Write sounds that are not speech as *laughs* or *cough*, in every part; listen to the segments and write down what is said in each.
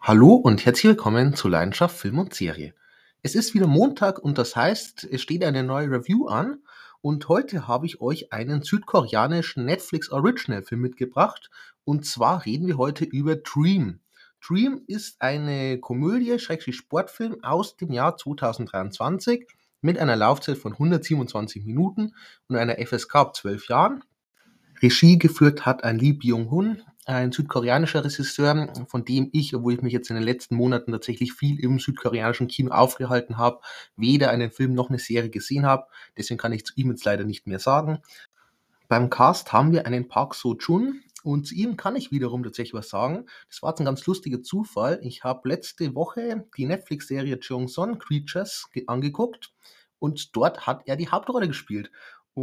Hallo und herzlich willkommen zu Leidenschaft Film und Serie. Es ist wieder Montag und das heißt, es steht eine neue Review an und heute habe ich euch einen südkoreanischen Netflix Original Film mitgebracht und zwar reden wir heute über Dream. Dream ist eine Komödie, Schrägstrich Sportfilm aus dem Jahr 2023 mit einer Laufzeit von 127 Minuten und einer FSK ab 12 Jahren. Regie geführt hat ein Lee Byung-hun, ein südkoreanischer Regisseur, von dem ich, obwohl ich mich jetzt in den letzten Monaten tatsächlich viel im südkoreanischen Kino aufgehalten habe, weder einen Film noch eine Serie gesehen habe. Deswegen kann ich zu ihm jetzt leider nicht mehr sagen. Beim Cast haben wir einen Park So-chun und zu ihm kann ich wiederum tatsächlich was sagen. Das war jetzt ein ganz lustiger Zufall. Ich habe letzte Woche die Netflix-Serie Cheong-son Creatures angeguckt und dort hat er die Hauptrolle gespielt.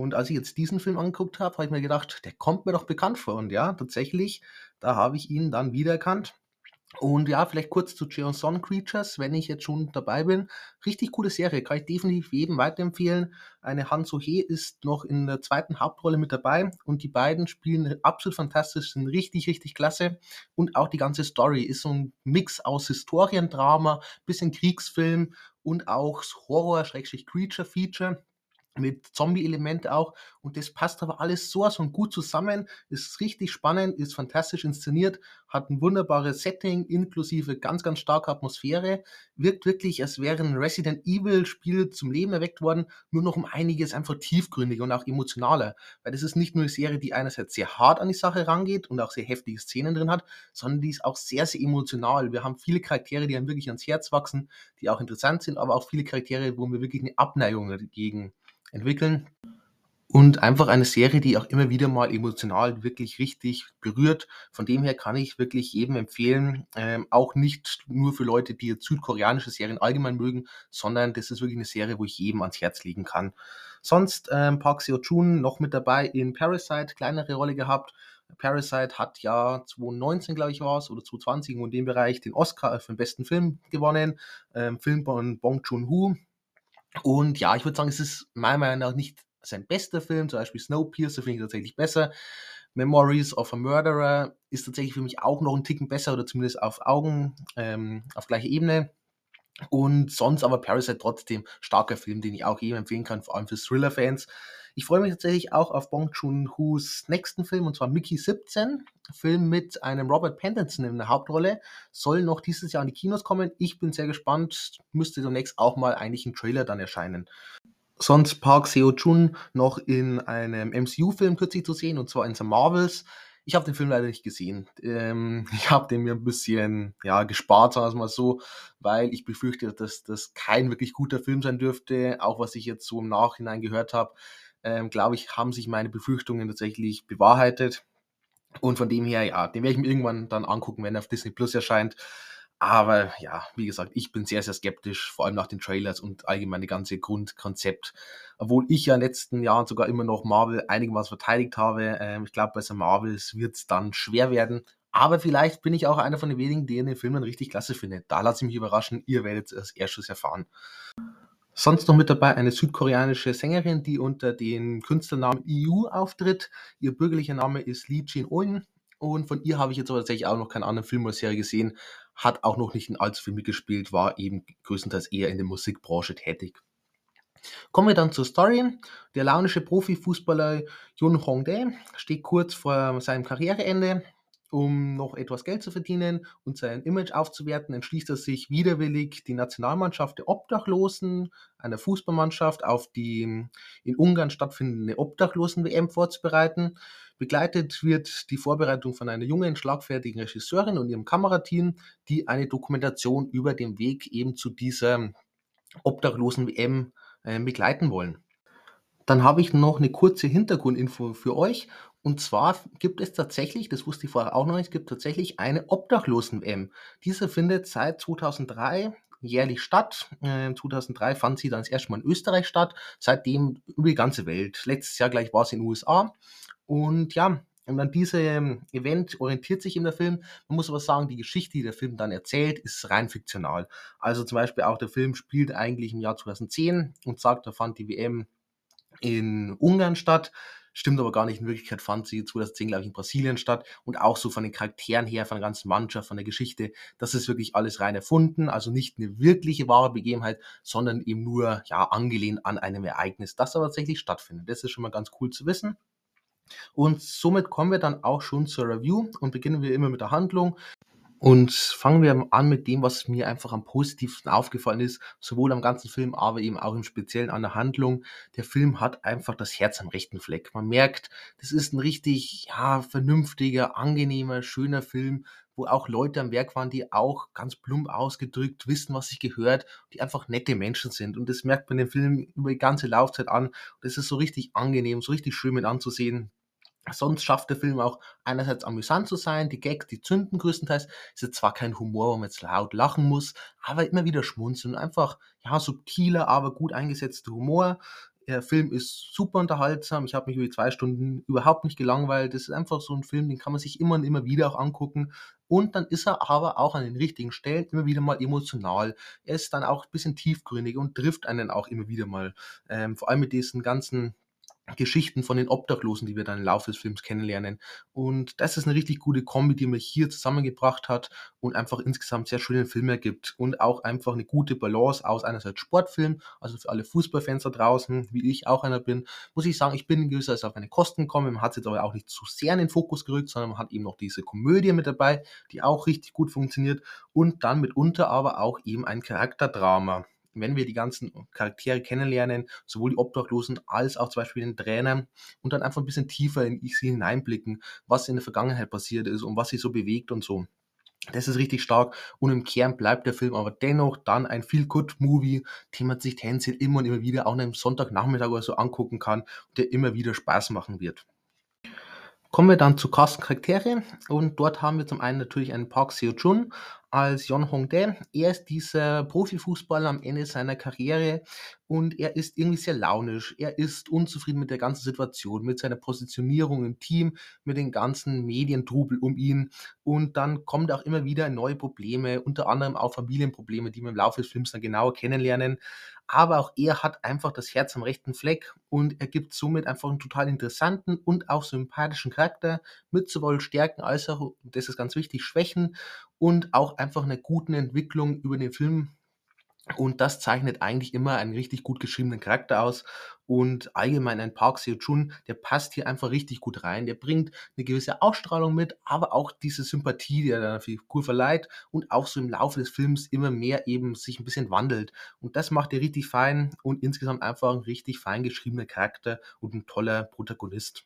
Und als ich jetzt diesen Film angeguckt habe, habe ich mir gedacht, der kommt mir doch bekannt vor. Und ja, tatsächlich, da habe ich ihn dann wiedererkannt. Und ja, vielleicht kurz zu Son Creatures, wenn ich jetzt schon dabei bin. Richtig coole Serie, kann ich definitiv jedem weiterempfehlen. Eine Han So-hee ist noch in der zweiten Hauptrolle mit dabei und die beiden spielen absolut fantastisch, sind richtig, richtig klasse. Und auch die ganze Story ist so ein Mix aus Historiendrama, bisschen Kriegsfilm und auch Horror-Creature-Feature mit Zombie-Element auch. Und das passt aber alles so so gut zusammen. Ist richtig spannend, ist fantastisch inszeniert, hat ein wunderbares Setting, inklusive ganz, ganz starke Atmosphäre. Wirkt wirklich, als wäre ein Resident Evil-Spiel zum Leben erweckt worden, nur noch um einiges einfach tiefgründiger und auch emotionaler. Weil das ist nicht nur eine Serie, die einerseits sehr hart an die Sache rangeht und auch sehr heftige Szenen drin hat, sondern die ist auch sehr, sehr emotional. Wir haben viele Charaktere, die einem wirklich ans Herz wachsen, die auch interessant sind, aber auch viele Charaktere, wo wir wirklich eine Abneigung dagegen entwickeln. Und einfach eine Serie, die auch immer wieder mal emotional wirklich richtig berührt. Von dem her kann ich wirklich jedem empfehlen, ähm, auch nicht nur für Leute, die jetzt südkoreanische Serien allgemein mögen, sondern das ist wirklich eine Serie, wo ich jedem ans Herz legen kann. Sonst ähm, Park Seo-joon noch mit dabei in Parasite, kleinere Rolle gehabt. Parasite hat ja 2019, glaube ich, war es, oder 2020 in dem Bereich den Oscar für den besten Film gewonnen. Ähm, Film von Bong Joon-ho, und ja, ich würde sagen, es ist meiner Meinung nach nicht sein bester Film, zum Beispiel Snowpiercer finde ich tatsächlich besser. Memories of a Murderer ist tatsächlich für mich auch noch ein Ticken besser oder zumindest auf Augen, ähm, auf gleicher Ebene. Und sonst aber Parasite trotzdem starker Film, den ich auch jedem empfehlen kann, vor allem für Thriller-Fans. Ich freue mich tatsächlich auch auf Bong Joon-Ho's nächsten Film, und zwar Mickey 17. Film mit einem Robert Pattinson in der Hauptrolle. Soll noch dieses Jahr in die Kinos kommen. Ich bin sehr gespannt. Müsste demnächst auch mal eigentlich ein Trailer dann erscheinen. Sonst Park Seo-Joon noch in einem MCU-Film kürzlich zu sehen, und zwar in The Marvels. Ich habe den Film leider nicht gesehen. Ähm, *laughs* ich habe den mir ein bisschen ja, gespart, sagen wir es mal so, weil ich befürchte, dass das kein wirklich guter Film sein dürfte. Auch was ich jetzt so im Nachhinein gehört habe, ähm, glaube ich, haben sich meine Befürchtungen tatsächlich bewahrheitet. Und von dem her, ja, den werde ich mir irgendwann dann angucken, wenn er auf Disney Plus erscheint. Aber ja, wie gesagt, ich bin sehr, sehr skeptisch, vor allem nach den Trailers und allgemein das ganze Grundkonzept. Obwohl ich ja in den letzten Jahren sogar immer noch Marvel einigermaßen verteidigt habe. Ähm, ich glaube, bei so Marvels wird es dann schwer werden. Aber vielleicht bin ich auch einer von den wenigen, die den Film dann richtig klasse findet. Da lasse ich mich überraschen. Ihr werdet es als erstes erfahren. Sonst noch mit dabei eine südkoreanische Sängerin, die unter dem Künstlernamen EU auftritt. Ihr bürgerlicher Name ist Lee Jin-eun und von ihr habe ich jetzt aber tatsächlich auch noch keinen anderen Film oder Serie gesehen. Hat auch noch nicht in allzu viel mitgespielt, war eben größtenteils eher in der Musikbranche tätig. Kommen wir dann zur Story. Der launische Profifußballer Yun Hongdae steht kurz vor seinem Karriereende um noch etwas Geld zu verdienen und sein Image aufzuwerten, entschließt er sich widerwillig, die Nationalmannschaft der Obdachlosen, einer Fußballmannschaft, auf die in Ungarn stattfindende Obdachlosen-WM vorzubereiten. Begleitet wird die Vorbereitung von einer jungen, schlagfertigen Regisseurin und ihrem Kamerateam, die eine Dokumentation über den Weg eben zu dieser Obdachlosen-WM äh, begleiten wollen. Dann habe ich noch eine kurze Hintergrundinfo für euch. Und zwar gibt es tatsächlich, das wusste ich vorher auch noch nicht, es gibt tatsächlich eine Obdachlosen-WM. Diese findet seit 2003 jährlich statt. Äh, 2003 fand sie dann das erste Mal in Österreich statt, seitdem über die ganze Welt. Letztes Jahr gleich war es in den USA. Und ja, und an diesem Event orientiert sich in der Film. Man muss aber sagen, die Geschichte, die der Film dann erzählt, ist rein fiktional. Also zum Beispiel auch der Film spielt eigentlich im Jahr 2010 und sagt, da fand die WM in Ungarn statt Stimmt aber gar nicht. In Wirklichkeit fand sie 2010, glaube ich, in Brasilien statt. Und auch so von den Charakteren her, von der ganzen Mannschaft, von der Geschichte, das ist wirklich alles rein erfunden. Also nicht eine wirkliche wahre Begebenheit, sondern eben nur ja, angelehnt an einem Ereignis, das aber tatsächlich stattfindet. Das ist schon mal ganz cool zu wissen. Und somit kommen wir dann auch schon zur Review und beginnen wir immer mit der Handlung. Und fangen wir an mit dem, was mir einfach am positivsten aufgefallen ist, sowohl am ganzen Film, aber eben auch im Speziellen an der Handlung. Der Film hat einfach das Herz am rechten Fleck. Man merkt, das ist ein richtig, ja, vernünftiger, angenehmer, schöner Film, wo auch Leute am Werk waren, die auch ganz plump ausgedrückt wissen, was sich gehört, die einfach nette Menschen sind. Und das merkt man den Film über die ganze Laufzeit an. Und es ist so richtig angenehm, so richtig schön mit anzusehen. Sonst schafft der Film auch einerseits amüsant zu sein, die Gags, die zünden größtenteils. Ist zwar kein Humor, wo man jetzt laut lachen muss, aber immer wieder schmunzeln. Einfach, ja, subtiler, aber gut eingesetzter Humor. Der Film ist super unterhaltsam. Ich habe mich über die zwei Stunden überhaupt nicht gelangweilt. Das ist einfach so ein Film, den kann man sich immer und immer wieder auch angucken. Und dann ist er aber auch an den richtigen Stellen immer wieder mal emotional. Er ist dann auch ein bisschen tiefgründig und trifft einen auch immer wieder mal. Ähm, vor allem mit diesen ganzen Geschichten von den Obdachlosen, die wir dann im Laufe des Films kennenlernen. Und das ist eine richtig gute Kombi, die man hier zusammengebracht hat und einfach insgesamt sehr schönen Film ergibt. Und auch einfach eine gute Balance aus einerseits Sportfilm, also für alle Fußballfans da draußen, wie ich auch einer bin, muss ich sagen, ich bin in gewisser Weise auf meine Kosten gekommen. Man hat es jetzt aber auch nicht zu sehr in den Fokus gerückt, sondern man hat eben noch diese Komödie mit dabei, die auch richtig gut funktioniert. Und dann mitunter aber auch eben ein Charakterdrama wenn wir die ganzen Charaktere kennenlernen, sowohl die Obdachlosen als auch zum Beispiel den Trainer und dann einfach ein bisschen tiefer in sie hineinblicken, was in der Vergangenheit passiert ist und was sie so bewegt und so. Das ist richtig stark und im Kern bleibt der Film aber dennoch dann ein Feel-Good-Movie, den man sich tendenziell immer und immer wieder auch an einem Sonntagnachmittag oder so angucken kann der immer wieder Spaß machen wird. Kommen wir dann zu Casten-Charaktere und dort haben wir zum einen natürlich einen Park Seo-Jun als Yon Hong-dae. Er ist dieser Profifußballer am Ende seiner Karriere und er ist irgendwie sehr launisch. Er ist unzufrieden mit der ganzen Situation, mit seiner Positionierung im Team, mit den ganzen Medientrubel um ihn und dann kommen auch immer wieder neue Probleme, unter anderem auch Familienprobleme, die wir im Laufe des Films dann genauer kennenlernen aber auch er hat einfach das Herz am rechten Fleck und er gibt somit einfach einen total interessanten und auch sympathischen Charakter mit sowohl Stärken als auch, das ist ganz wichtig, Schwächen und auch einfach einer guten Entwicklung über den Film und das zeichnet eigentlich immer einen richtig gut geschriebenen Charakter aus. Und allgemein ein Park Seo-Jun, der passt hier einfach richtig gut rein. Der bringt eine gewisse Ausstrahlung mit, aber auch diese Sympathie, die er der Figur verleiht und auch so im Laufe des Films immer mehr eben sich ein bisschen wandelt. Und das macht er richtig fein und insgesamt einfach ein richtig fein geschriebener Charakter und ein toller Protagonist.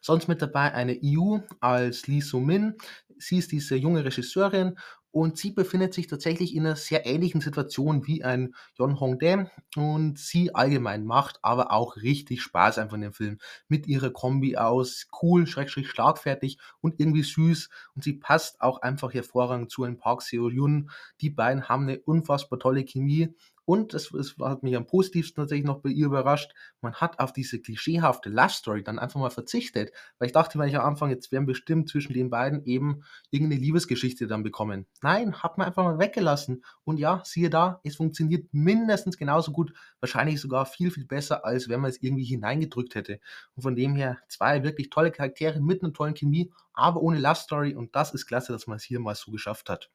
Sonst mit dabei eine Yu als Lee So-min. Sie ist diese junge Regisseurin und sie befindet sich tatsächlich in einer sehr ähnlichen Situation wie ein Yon Hong-dae und sie allgemein macht aber auch richtig Spaß einfach in dem Film. Mit ihrer Kombi aus cool, schrägstrich schlagfertig und irgendwie süß. Und sie passt auch einfach hervorragend zu einem Park Seo-Yun. Die beiden haben eine unfassbar tolle Chemie und das, das hat mich am positivsten tatsächlich noch bei ihr überrascht. Man hat auf diese klischeehafte Love Story dann einfach mal verzichtet. Weil ich dachte, wenn ich am Anfang, jetzt werden bestimmt zwischen den beiden eben irgendeine Liebesgeschichte dann bekommen. Nein, hat man einfach mal weggelassen. Und ja, siehe da, es funktioniert mindestens genauso gut, wahrscheinlich sogar viel, viel besser, als wenn man es irgendwie hineingedrückt hätte. Und von dem her zwei wirklich tolle Charaktere mit einer tollen Chemie, aber ohne Love Story. Und das ist klasse, dass man es hier mal so geschafft hat.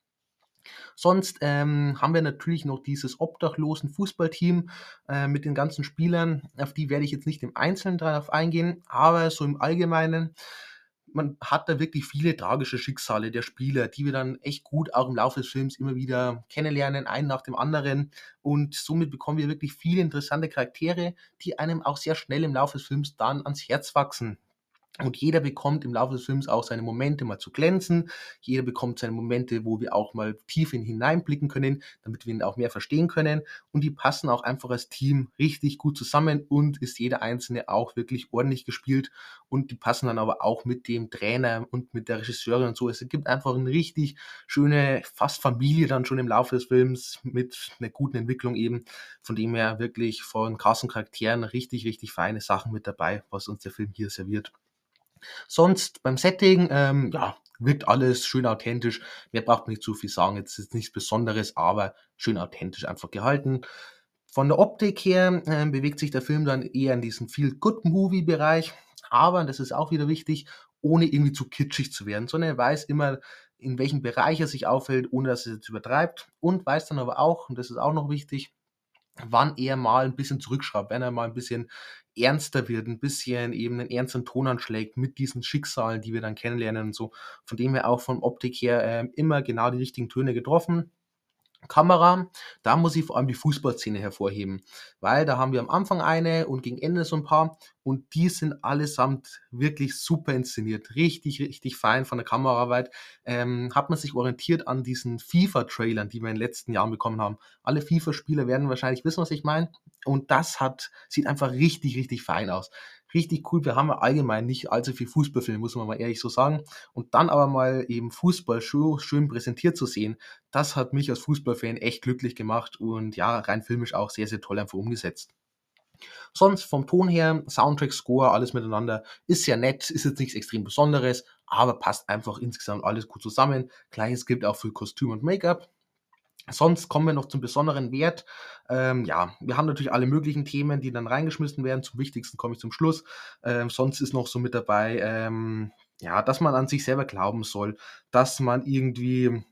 Sonst ähm, haben wir natürlich noch dieses obdachlosen Fußballteam äh, mit den ganzen Spielern. Auf die werde ich jetzt nicht im Einzelnen darauf eingehen, aber so im Allgemeinen man hat da wirklich viele tragische Schicksale der Spieler, die wir dann echt gut auch im Laufe des Films immer wieder kennenlernen, einen nach dem anderen. Und somit bekommen wir wirklich viele interessante Charaktere, die einem auch sehr schnell im Laufe des Films dann ans Herz wachsen. Und jeder bekommt im Laufe des Films auch seine Momente mal zu glänzen. Jeder bekommt seine Momente, wo wir auch mal tief in hineinblicken können, damit wir ihn auch mehr verstehen können. Und die passen auch einfach als Team richtig gut zusammen und ist jeder einzelne auch wirklich ordentlich gespielt. Und die passen dann aber auch mit dem Trainer und mit der Regisseurin und so. Es gibt einfach eine richtig schöne, fast Familie dann schon im Laufe des Films mit einer guten Entwicklung eben. Von dem her wirklich von krassen Charakteren richtig, richtig feine Sachen mit dabei, was uns der Film hier serviert. Sonst beim Setting, ähm, ja, wirkt alles schön authentisch. Mehr braucht man nicht zu viel sagen. Jetzt ist nichts Besonderes, aber schön authentisch einfach gehalten. Von der Optik her äh, bewegt sich der Film dann eher in diesen Feel-Good-Movie-Bereich. aber, das ist auch wieder wichtig, ohne irgendwie zu kitschig zu werden, sondern er weiß immer, in welchem Bereich er sich aufhält, ohne dass er es jetzt übertreibt und weiß dann aber auch, und das ist auch noch wichtig, wann er mal ein bisschen zurückschraubt, wenn er mal ein bisschen ernster wird, ein bisschen eben einen ernsten Ton anschlägt mit diesen Schicksalen, die wir dann kennenlernen und so. Von dem her auch von Optik her äh, immer genau die richtigen Töne getroffen. Kamera, da muss ich vor allem die Fußballszene hervorheben, weil da haben wir am Anfang eine und gegen Ende so ein paar und die sind allesamt wirklich super inszeniert, richtig, richtig fein von der Kameraarbeit. Ähm, hat man sich orientiert an diesen FIFA-Trailern, die wir in den letzten Jahren bekommen haben. Alle FIFA-Spieler werden wahrscheinlich wissen, was ich meine. Und das hat, sieht einfach richtig, richtig fein aus richtig cool. Wir haben ja allgemein nicht allzu viel Fußballfilme, muss man mal ehrlich so sagen. Und dann aber mal eben Fußball schön, schön präsentiert zu sehen, das hat mich als Fußballfan echt glücklich gemacht und ja, rein filmisch auch sehr, sehr toll einfach umgesetzt. Sonst vom Ton her, Soundtrack, Score, alles miteinander, ist ja nett, ist jetzt nichts extrem Besonderes, aber passt einfach insgesamt alles gut zusammen. Gleiches gilt auch für Kostüm und Make-up. Sonst kommen wir noch zum besonderen Wert. Ähm, ja, wir haben natürlich alle möglichen Themen, die dann reingeschmissen werden. Zum wichtigsten komme ich zum Schluss. Ähm, sonst ist noch so mit dabei, ähm, ja, dass man an sich selber glauben soll, dass man irgendwie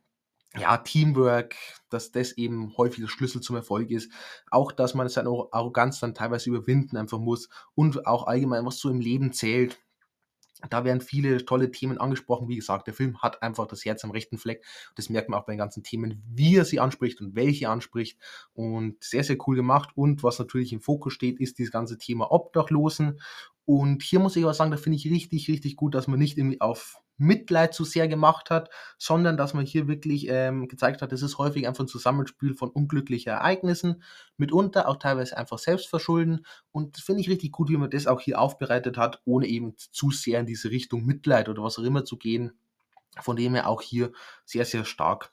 ja, Teamwork, dass das eben häufig der Schlüssel zum Erfolg ist. Auch, dass man seine Arroganz dann teilweise überwinden einfach muss und auch allgemein, was so im Leben zählt. Da werden viele tolle Themen angesprochen. Wie gesagt, der Film hat einfach das Herz am rechten Fleck. Das merkt man auch bei den ganzen Themen, wie er sie anspricht und welche anspricht. Und sehr, sehr cool gemacht. Und was natürlich im Fokus steht, ist dieses ganze Thema Obdachlosen. Und hier muss ich aber sagen, da finde ich richtig, richtig gut, dass man nicht irgendwie auf Mitleid zu sehr gemacht hat, sondern dass man hier wirklich ähm, gezeigt hat, es ist häufig einfach ein Zusammenspiel von unglücklichen Ereignissen, mitunter auch teilweise einfach Selbstverschulden. Und das finde ich richtig gut, wie man das auch hier aufbereitet hat, ohne eben zu sehr in diese Richtung Mitleid oder was auch immer zu gehen. Von dem her auch hier sehr, sehr stark.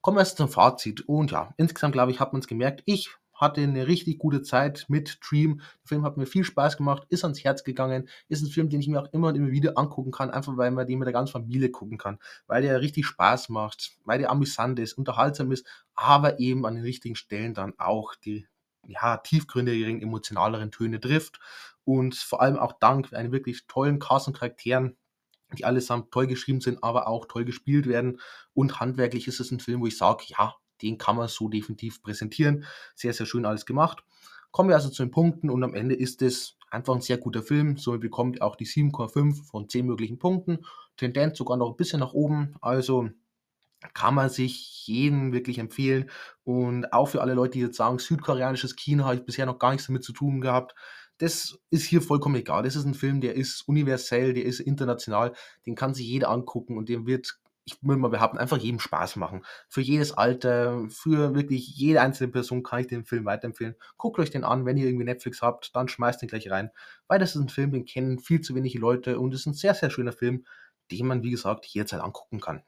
Kommen wir jetzt zum Fazit. Und ja, insgesamt glaube ich, hat man es gemerkt. Ich hatte eine richtig gute Zeit mit Dream. Der Film hat mir viel Spaß gemacht, ist ans Herz gegangen, ist ein Film, den ich mir auch immer und immer wieder angucken kann, einfach weil man den mit der ganzen Familie gucken kann, weil der richtig Spaß macht, weil der amüsant ist, unterhaltsam ist, aber eben an den richtigen Stellen dann auch die ja, tiefgründigeren, emotionaleren Töne trifft und vor allem auch dank einem wirklich tollen Cast und Charakteren, die allesamt toll geschrieben sind, aber auch toll gespielt werden und handwerklich ist es ein Film, wo ich sage, ja, den kann man so definitiv präsentieren. Sehr, sehr schön alles gemacht. Kommen wir also zu den Punkten und am Ende ist es einfach ein sehr guter Film. Somit bekommt auch die 7,5 von 10 möglichen Punkten. Tendenz sogar noch ein bisschen nach oben. Also kann man sich jeden wirklich empfehlen. Und auch für alle Leute, die jetzt sagen, südkoreanisches Kino habe ich bisher noch gar nichts damit zu tun gehabt. Das ist hier vollkommen egal. Das ist ein Film, der ist universell, der ist international, den kann sich jeder angucken und dem wird ich würde mal behaupten, einfach jedem Spaß machen. Für jedes Alter, für wirklich jede einzelne Person kann ich den Film weiterempfehlen. Guckt euch den an, wenn ihr irgendwie Netflix habt, dann schmeißt den gleich rein. Weil das ist ein Film, den kennen viel zu wenige Leute und es ist ein sehr, sehr schöner Film, den man, wie gesagt, jederzeit angucken kann.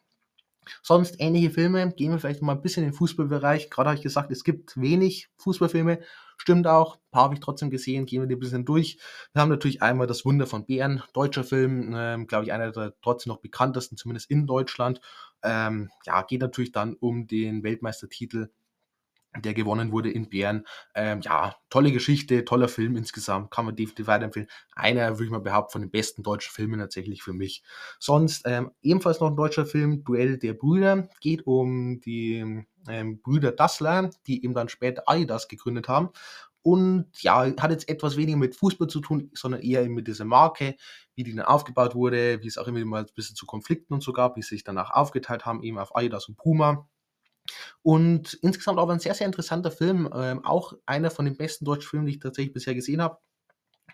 Sonst ähnliche Filme, gehen wir vielleicht mal ein bisschen in den Fußballbereich. Gerade habe ich gesagt, es gibt wenig Fußballfilme. Stimmt auch, ein paar habe ich trotzdem gesehen, gehen wir die ein bisschen durch. Wir haben natürlich einmal das Wunder von Bären, deutscher Film, ähm, glaube ich, einer der trotzdem noch bekanntesten, zumindest in Deutschland. Ähm, ja, geht natürlich dann um den Weltmeistertitel der gewonnen wurde in Bern. Ähm, ja, tolle Geschichte, toller Film insgesamt, kann man definitiv weiterempfehlen. Einer, würde ich mal behaupten, von den besten deutschen Filmen tatsächlich für mich. Sonst ähm, ebenfalls noch ein deutscher Film, Duell der Brüder, geht um die ähm, Brüder Dassler, die eben dann später Adidas gegründet haben. Und ja, hat jetzt etwas weniger mit Fußball zu tun, sondern eher mit dieser Marke, wie die dann aufgebaut wurde, wie es auch immer mal ein bisschen zu Konflikten und so gab, wie sie sich danach aufgeteilt haben, eben auf Adidas und Puma. Und insgesamt aber ein sehr, sehr interessanter Film. Ähm, auch einer von den besten deutschen Filmen, die ich tatsächlich bisher gesehen habe.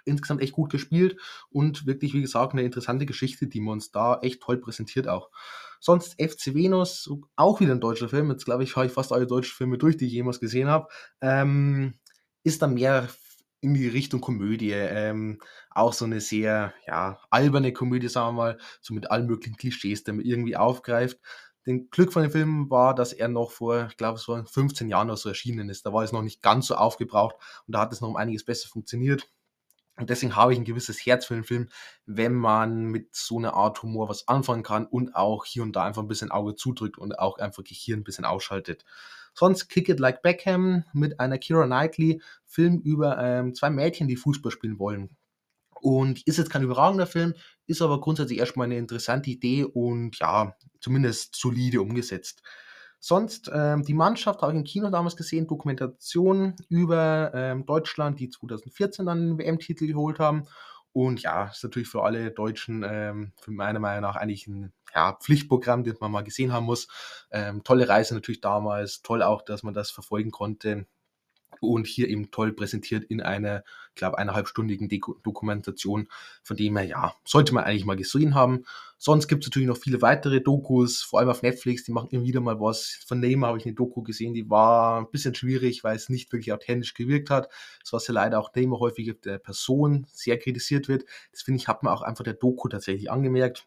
Insgesamt echt gut gespielt und wirklich, wie gesagt, eine interessante Geschichte, die man uns da echt toll präsentiert auch. Sonst FC Venus, auch wieder ein deutscher Film. Jetzt glaube ich, habe ich fast alle deutschen Filme durch, die ich jemals gesehen habe. Ähm, ist dann mehr in die Richtung Komödie. Ähm, auch so eine sehr ja, alberne Komödie, sagen wir mal, so mit allen möglichen Klischees, die man irgendwie aufgreift den Glück von dem Film war, dass er noch vor, ich glaube, es war 15 Jahren oder so erschienen ist. Da war es noch nicht ganz so aufgebraucht und da hat es noch um einiges besser funktioniert. Und deswegen habe ich ein gewisses Herz für den Film, wenn man mit so einer Art Humor was anfangen kann und auch hier und da einfach ein bisschen Auge zudrückt und auch einfach Gehirn ein bisschen ausschaltet. Sonst Kick It Like Beckham mit einer Kira Knightley, Film über ähm, zwei Mädchen, die Fußball spielen wollen. Und ist jetzt kein überragender Film, ist aber grundsätzlich erstmal eine interessante Idee und ja, zumindest solide umgesetzt. Sonst, ähm, die Mannschaft habe ich im Kino damals gesehen, Dokumentation über ähm, Deutschland, die 2014 dann den WM-Titel geholt haben. Und ja, ist natürlich für alle Deutschen ähm, für meiner Meinung nach eigentlich ein ja, Pflichtprogramm, das man mal gesehen haben muss. Ähm, tolle Reise natürlich damals, toll auch, dass man das verfolgen konnte und hier eben toll präsentiert in einer, ich glaube, eineinhalbstündigen Dokumentation. Von dem her, ja, sollte man eigentlich mal gesehen haben. Sonst gibt es natürlich noch viele weitere Dokus, vor allem auf Netflix, die machen immer wieder mal was. Von Neymar habe ich eine Doku gesehen, die war ein bisschen schwierig, weil es nicht wirklich authentisch gewirkt hat. Das was ja leider auch Neymar häufig auf der Person sehr kritisiert wird. Das finde ich, hat man auch einfach der Doku tatsächlich angemerkt.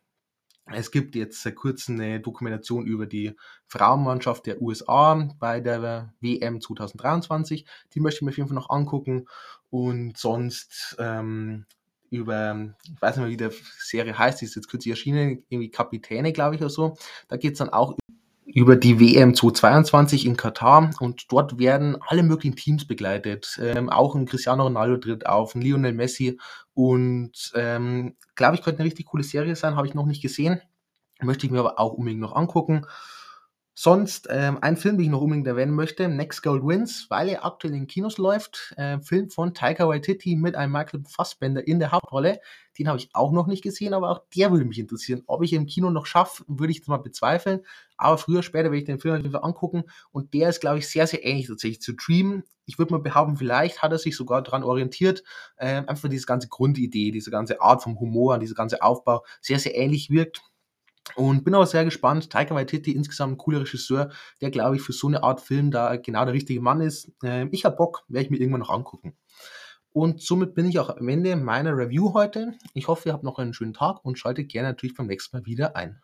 Es gibt jetzt seit kurzem eine Dokumentation über die Frauenmannschaft der USA bei der WM 2023. Die möchte ich mir auf jeden Fall noch angucken. Und sonst ähm, über, ich weiß nicht mehr, wie die Serie heißt, die ist jetzt kürzlich erschienen, irgendwie Kapitäne, glaube ich, oder so. Da geht es dann auch über die WM 2022 in Katar und dort werden alle möglichen Teams begleitet. Ähm, auch ein Cristiano Ronaldo tritt auf, ein Lionel Messi und ähm, glaube ich, könnte eine richtig coole Serie sein, habe ich noch nicht gesehen. Möchte ich mir aber auch unbedingt noch angucken. Sonst ähm, ein Film, den ich noch unbedingt erwähnen möchte, Next Gold Wins, weil er aktuell in Kinos läuft. Äh, Film von Taika Waititi mit einem Michael Fassbender in der Hauptrolle. Den habe ich auch noch nicht gesehen, aber auch der würde mich interessieren. Ob ich im Kino noch schaffe, würde ich mal bezweifeln. Aber früher, später werde ich den Film auf angucken. Und der ist, glaube ich, sehr, sehr ähnlich tatsächlich zu Dream. Ich würde mal behaupten, vielleicht hat er sich sogar daran orientiert. Äh, einfach diese ganze Grundidee, diese ganze Art vom Humor, dieser ganze Aufbau sehr, sehr ähnlich wirkt. Und bin aber sehr gespannt. Taika Waititi, insgesamt ein cooler Regisseur, der, glaube ich, für so eine Art Film da genau der richtige Mann ist. Ähm, ich habe Bock, werde ich mir irgendwann noch angucken. Und somit bin ich auch am Ende meiner Review heute. Ich hoffe, ihr habt noch einen schönen Tag und schaltet gerne natürlich beim nächsten Mal wieder ein.